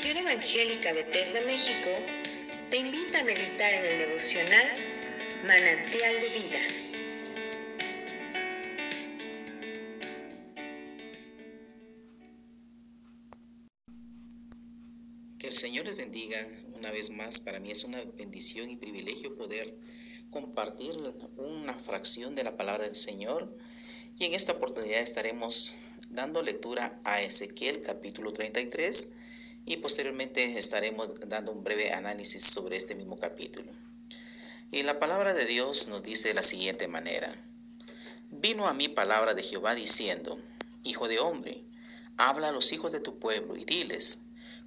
Congregación Evangélica Bethesda México te invita a meditar en el devocional Manantial de Vida. Que el Señor les bendiga una vez más. Para mí es una bendición y privilegio poder compartir una fracción de la palabra del Señor. Y en esta oportunidad estaremos dando lectura a Ezequiel capítulo 33 y posteriormente estaremos dando un breve análisis sobre este mismo capítulo. Y la palabra de Dios nos dice de la siguiente manera. Vino a mí palabra de Jehová diciendo, Hijo de hombre, habla a los hijos de tu pueblo y diles,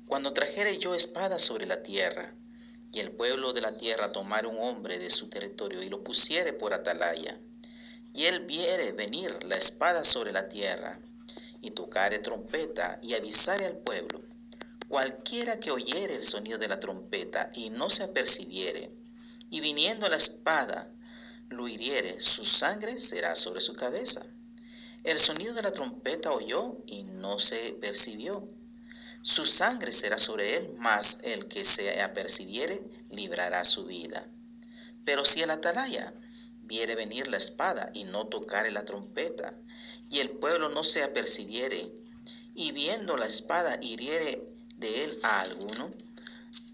cuando trajere yo espada sobre la tierra, y el pueblo de la tierra tomare un hombre de su territorio y lo pusiere por atalaya, y él viere venir la espada sobre la tierra, y tocare trompeta y avisare al pueblo, Cualquiera que oyere el sonido de la trompeta y no se apercibiere, y viniendo la espada lo hiriere, su sangre será sobre su cabeza. El sonido de la trompeta oyó y no se percibió. Su sangre será sobre él, mas el que se apercibiere librará su vida. Pero si el atalaya viere venir la espada y no tocare la trompeta, y el pueblo no se apercibiere, y viendo la espada hiriere de él a alguno,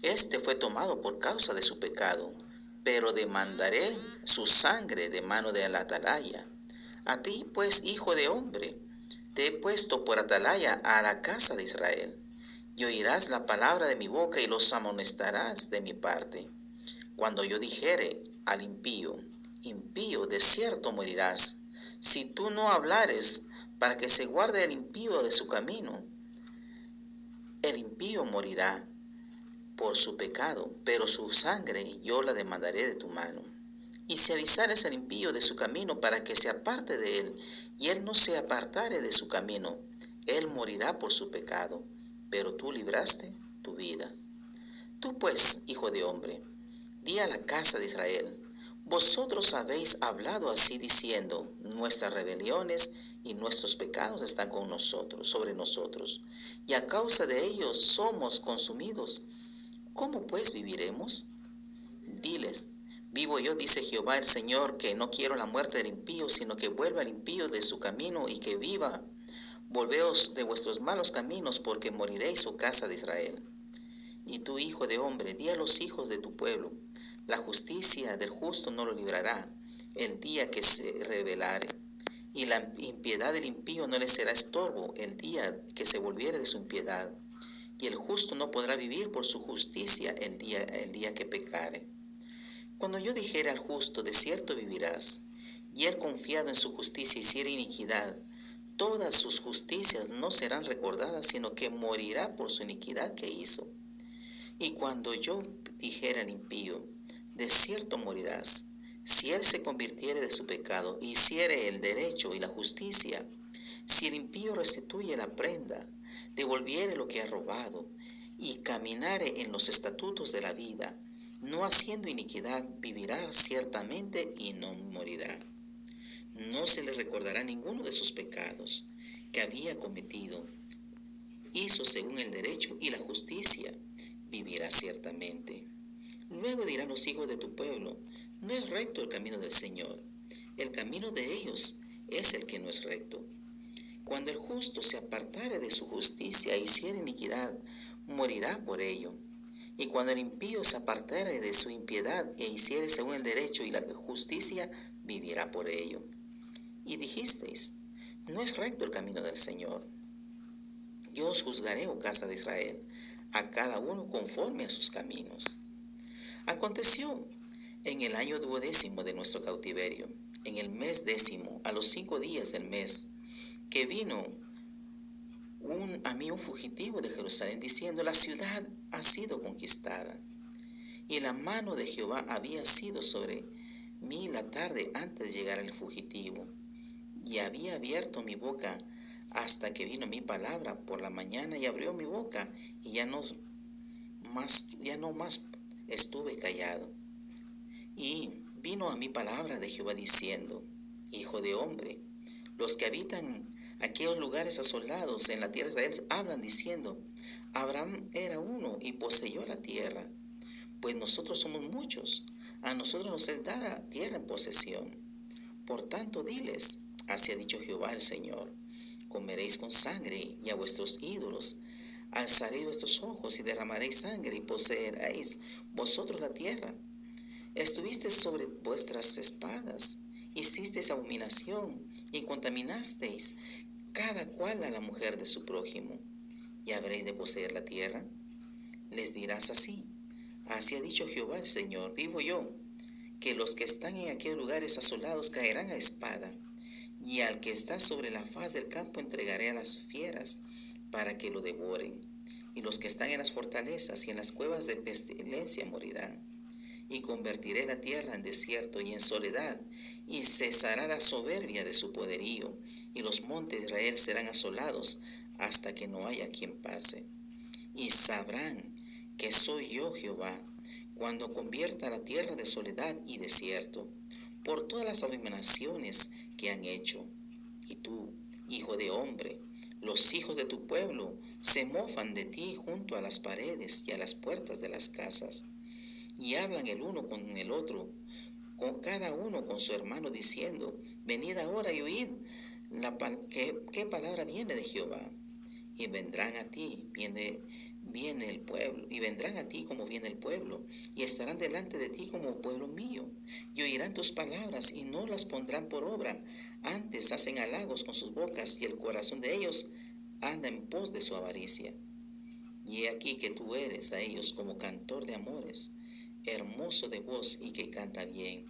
este fue tomado por causa de su pecado, pero demandaré su sangre de mano de la atalaya. A ti, pues, hijo de hombre, te he puesto por atalaya a la casa de Israel, y oirás la palabra de mi boca y los amonestarás de mi parte. Cuando yo dijere al impío, impío, de cierto morirás, si tú no hablares para que se guarde el impío de su camino, el impío morirá por su pecado, pero su sangre yo la demandaré de tu mano. Y si avisares al impío de su camino para que se aparte de él, y él no se apartare de su camino, él morirá por su pecado, pero tú libraste tu vida. Tú pues, hijo de hombre, di a la casa de Israel, vosotros habéis hablado así diciendo, nuestras rebeliones y nuestros pecados están con nosotros, sobre nosotros, y a causa de ellos somos consumidos. ¿Cómo pues viviremos? Diles, vivo yo, dice Jehová el Señor, que no quiero la muerte del impío, sino que vuelva el impío de su camino y que viva. Volveos de vuestros malos caminos, porque moriréis, oh casa de Israel. Y tú, hijo de hombre, di a los hijos de tu pueblo, la justicia del justo no lo librará el día que se revelare, y la impiedad del impío no le será estorbo el día que se volviere de su impiedad, y el justo no podrá vivir por su justicia el día, el día que pecare. Cuando yo dijere al justo, de cierto vivirás, y él confiado en su justicia hiciere iniquidad, todas sus justicias no serán recordadas, sino que morirá por su iniquidad que hizo. Y cuando yo dijera al impío, de cierto morirás. Si él se convirtiere de su pecado, hiciere el derecho y la justicia, si el impío restituye la prenda, devolviere lo que ha robado, y caminare en los estatutos de la vida, no haciendo iniquidad, vivirá ciertamente y no morirá. No se le recordará ninguno de sus pecados que había cometido. Hizo según el derecho y la justicia, vivirá ciertamente. Luego dirán los hijos de tu pueblo, no es recto el camino del Señor, el camino de ellos es el que no es recto. Cuando el justo se apartare de su justicia e hiciere iniquidad, morirá por ello. Y cuando el impío se apartare de su impiedad e hiciere según el derecho y la justicia, vivirá por ello. Y dijisteis, no es recto el camino del Señor. Yo os juzgaré, oh casa de Israel, a cada uno conforme a sus caminos. Aconteció en el año duodécimo de nuestro cautiverio, en el mes décimo, a los cinco días del mes, que vino un, a mí un fugitivo de Jerusalén diciendo, la ciudad ha sido conquistada. Y la mano de Jehová había sido sobre mí la tarde antes de llegar el fugitivo. Y había abierto mi boca hasta que vino mi palabra por la mañana y abrió mi boca y ya no más, ya no más estuve callado. Y vino a mi palabra de Jehová diciendo, Hijo de hombre, los que habitan aquellos lugares asolados en la tierra de Israel hablan diciendo, Abraham era uno y poseyó la tierra, pues nosotros somos muchos. A nosotros nos es dada tierra en posesión. Por tanto, diles, así ha dicho Jehová el Señor, comeréis con sangre y a vuestros ídolos alzaréis vuestros ojos y derramaréis sangre y poseeréis vosotros la tierra. Estuvisteis sobre vuestras espadas, hicisteis abominación y contaminasteis cada cual a la mujer de su prójimo, y habréis de poseer la tierra. Les dirás así, así ha dicho Jehová el Señor, vivo yo, que los que están en aquellos lugares asolados caerán a espada, y al que está sobre la faz del campo entregaré a las fieras para que lo devoren, y los que están en las fortalezas y en las cuevas de pestilencia morirán. Y convertiré la tierra en desierto y en soledad, y cesará la soberbia de su poderío, y los montes de Israel serán asolados hasta que no haya quien pase. Y sabrán que soy yo Jehová, cuando convierta la tierra de soledad y desierto, por todas las abominaciones que han hecho. Y tú, hijo de hombre, los hijos de tu pueblo se mofan de ti junto a las paredes y a las puertas de las casas, y hablan el uno con el otro, con cada uno con su hermano, diciendo, venid ahora y oíd la, qué, qué palabra viene de Jehová. Y vendrán a ti, viene, viene el pueblo, y vendrán a ti como viene el pueblo, y estarán delante de ti como pueblo mío, y oirán tus palabras y no las pondrán por obra, antes hacen halagos con sus bocas y el corazón de ellos anda en pos de su avaricia. Y he aquí que tú eres a ellos como cantor de amores, hermoso de voz y que canta bien.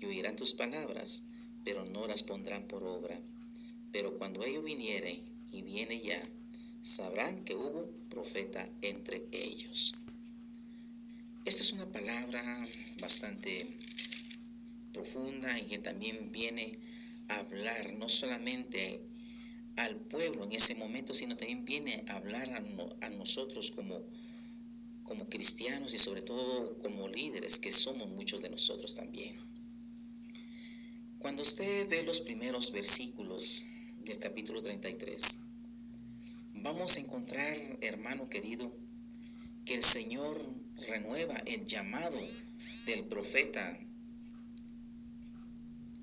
Y oirán tus palabras, pero no las pondrán por obra. Pero cuando ellos vinieren, y viene ya, sabrán que hubo profeta entre ellos. Esta es una palabra bastante profunda y que también viene a hablar no solamente al pueblo en ese momento, sino también viene a hablar a, nosotros como, como cristianos y sobre todo como líderes que somos muchos de nosotros también. Cuando usted ve los primeros versículos del capítulo 33, vamos a encontrar, hermano querido, que el Señor renueva el llamado del profeta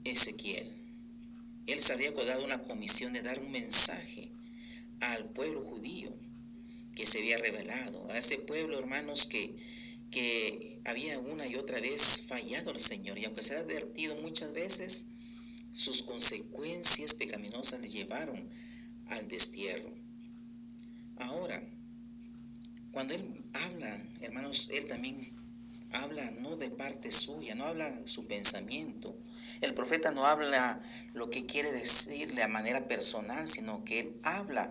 Ezequiel. Él se había dado una comisión de dar un mensaje al pueblo judío que se había revelado, a ese pueblo, hermanos, que, que había una y otra vez fallado al Señor. Y aunque se ha advertido muchas veces, sus consecuencias pecaminosas le llevaron al destierro. Ahora, cuando Él habla, hermanos, Él también habla no de parte suya, no habla su pensamiento, el profeta no habla lo que quiere decirle a manera personal, sino que él habla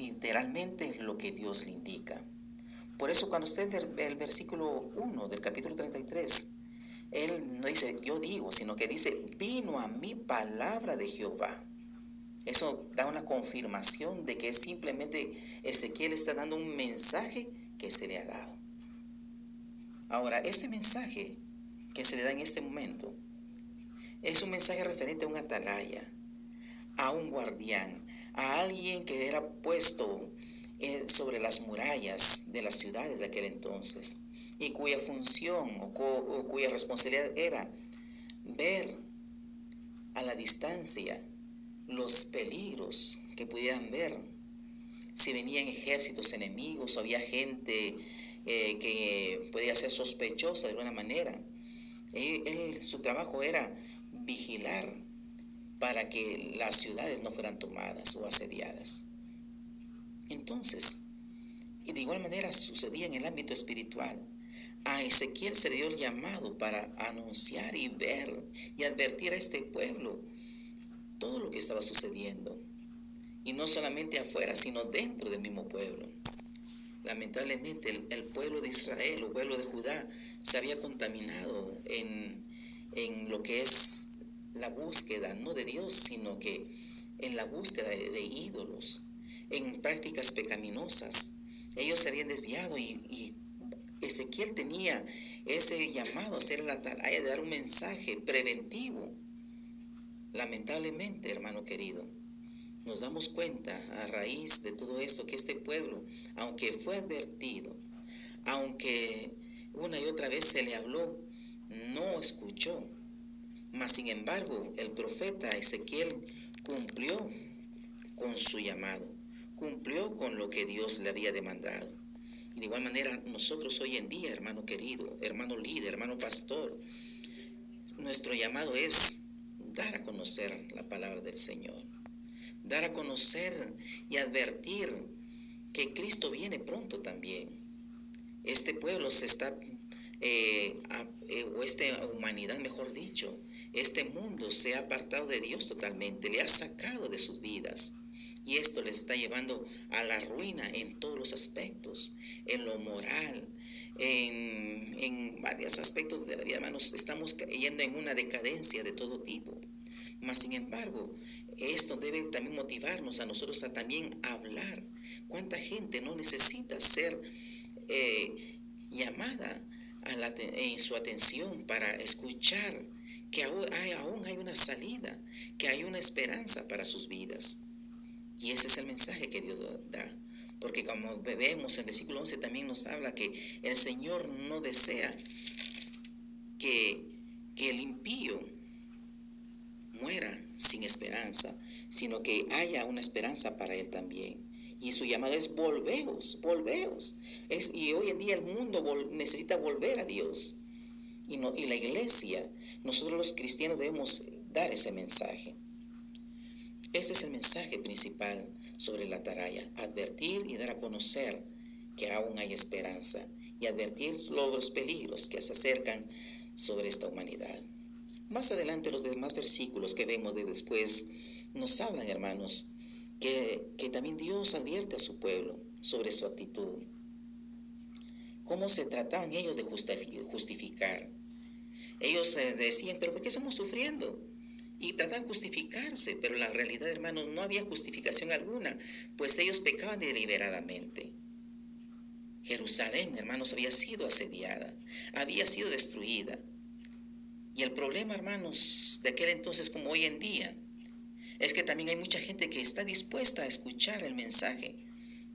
literalmente lo que Dios le indica. Por eso cuando usted ve el versículo 1 del capítulo 33, él no dice yo digo, sino que dice vino a mí palabra de Jehová. Eso da una confirmación de que simplemente Ezequiel está dando un mensaje que se le ha dado. Ahora, ese mensaje que se le da en este momento es un mensaje referente a un atalaya, a un guardián, a alguien que era puesto eh, sobre las murallas de las ciudades de aquel entonces y cuya función o, cuya responsabilidad era ver a la distancia los peligros que pudieran ver, si venían ejércitos enemigos o había gente eh, que podía ser sospechosa de alguna manera. Él, su trabajo era vigilar para que las ciudades no fueran tomadas o asediadas. Entonces, y de igual manera sucedía en el ámbito espiritual. A Ezequiel se le dio el llamado para anunciar y ver y advertir a este pueblo todo lo que estaba sucediendo. Y no solamente afuera, sino dentro del mismo pueblo. Lamentablemente el, pueblo de Israel, el pueblo de Judá, se había contaminado en, en lo que es la búsqueda, no de Dios, sino que en la búsqueda de, ídolos, en prácticas pecaminosas. Ellos se habían desviado y, Ezequiel tenía ese llamado a ser la de dar un mensaje preventivo. Lamentablemente, hermano querido, nos damos cuenta a raíz de todo eso que este pueblo, aunque fue advertido, aunque una y otra vez se le habló, no escuchó. Mas sin embargo, el profeta Ezequiel cumplió con su llamado, cumplió con lo que Dios le había demandado. Y de igual manera, nosotros hoy en día, hermano querido, hermano líder, hermano pastor, nuestro llamado es dar a conocer la palabra del Señor, dar a conocer y advertir que Cristo viene pronto también. Este pueblo se está, eh, eh, o esta humanidad, mejor dicho, este mundo se ha apartado de Dios totalmente, le ha sacado de sus vidas. Y esto les está llevando a la ruina en todos los aspectos, en lo moral, en, en varios aspectos de la vida, hermanos. Estamos cayendo en una decadencia de todo tipo. Mas, sin embargo, esto debe también motivarnos a nosotros a también hablar. ¿Cuánta gente no necesita ser eh, llamada a la, en su atención para escuchar que aún hay, aún hay una salida, que hay una esperanza para sus vidas? Y ese es el mensaje que Dios da. Porque como vemos en el versículo 11 también nos habla que el Señor no desea que, que el impío muera sin esperanza, sino que haya una esperanza para él también. Y su llamado es volveos, volveos. Es, y hoy en día el mundo necesita volver a Dios. Y, no, y la iglesia, nosotros los cristianos debemos dar ese mensaje. Ese es el mensaje principal sobre la ataraya, advertir y dar a conocer que aún hay esperanza y advertir los peligros que se acercan sobre esta humanidad. Más adelante los demás versículos que vemos de después nos hablan, hermanos, que, también Dios advierte a su pueblo sobre su actitud. ¿Cómo se trataban ellos de justificar? Ellos decían, pero ¿por qué estamos sufriendo? Y trataban de justificarse, pero la realidad, hermanos, no había justificación alguna, pues ellos pecaban deliberadamente. Jerusalén, hermanos, había sido asediada, había sido destruida. Y el problema, hermanos, de aquel entonces como hoy en día, es que también hay mucha gente que está dispuesta a escuchar el mensaje,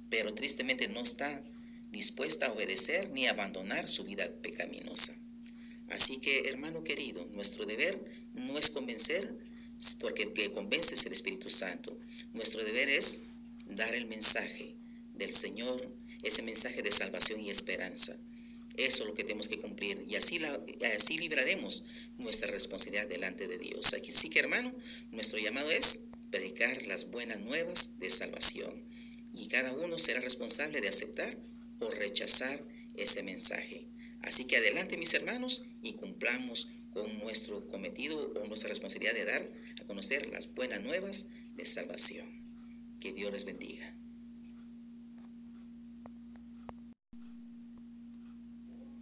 pero tristemente no está dispuesta a obedecer ni abandonar su vida pecaminosa. Así que, hermano querido, nuestro deber no es convencer, porque el que convence es el Espíritu Santo. Nuestro deber es dar el mensaje del Señor, ese mensaje de salvación y esperanza. Eso es lo que tenemos que cumplir y así, la, así libraremos nuestra responsabilidad delante de Dios. Así que hermano, nuestro llamado es predicar las buenas nuevas de salvación y cada uno será responsable de aceptar o rechazar ese mensaje. Así que adelante mis hermanos y cumplamos con nuestro cometido o nuestra responsabilidad de dar a conocer las buenas nuevas de salvación. Que Dios les bendiga.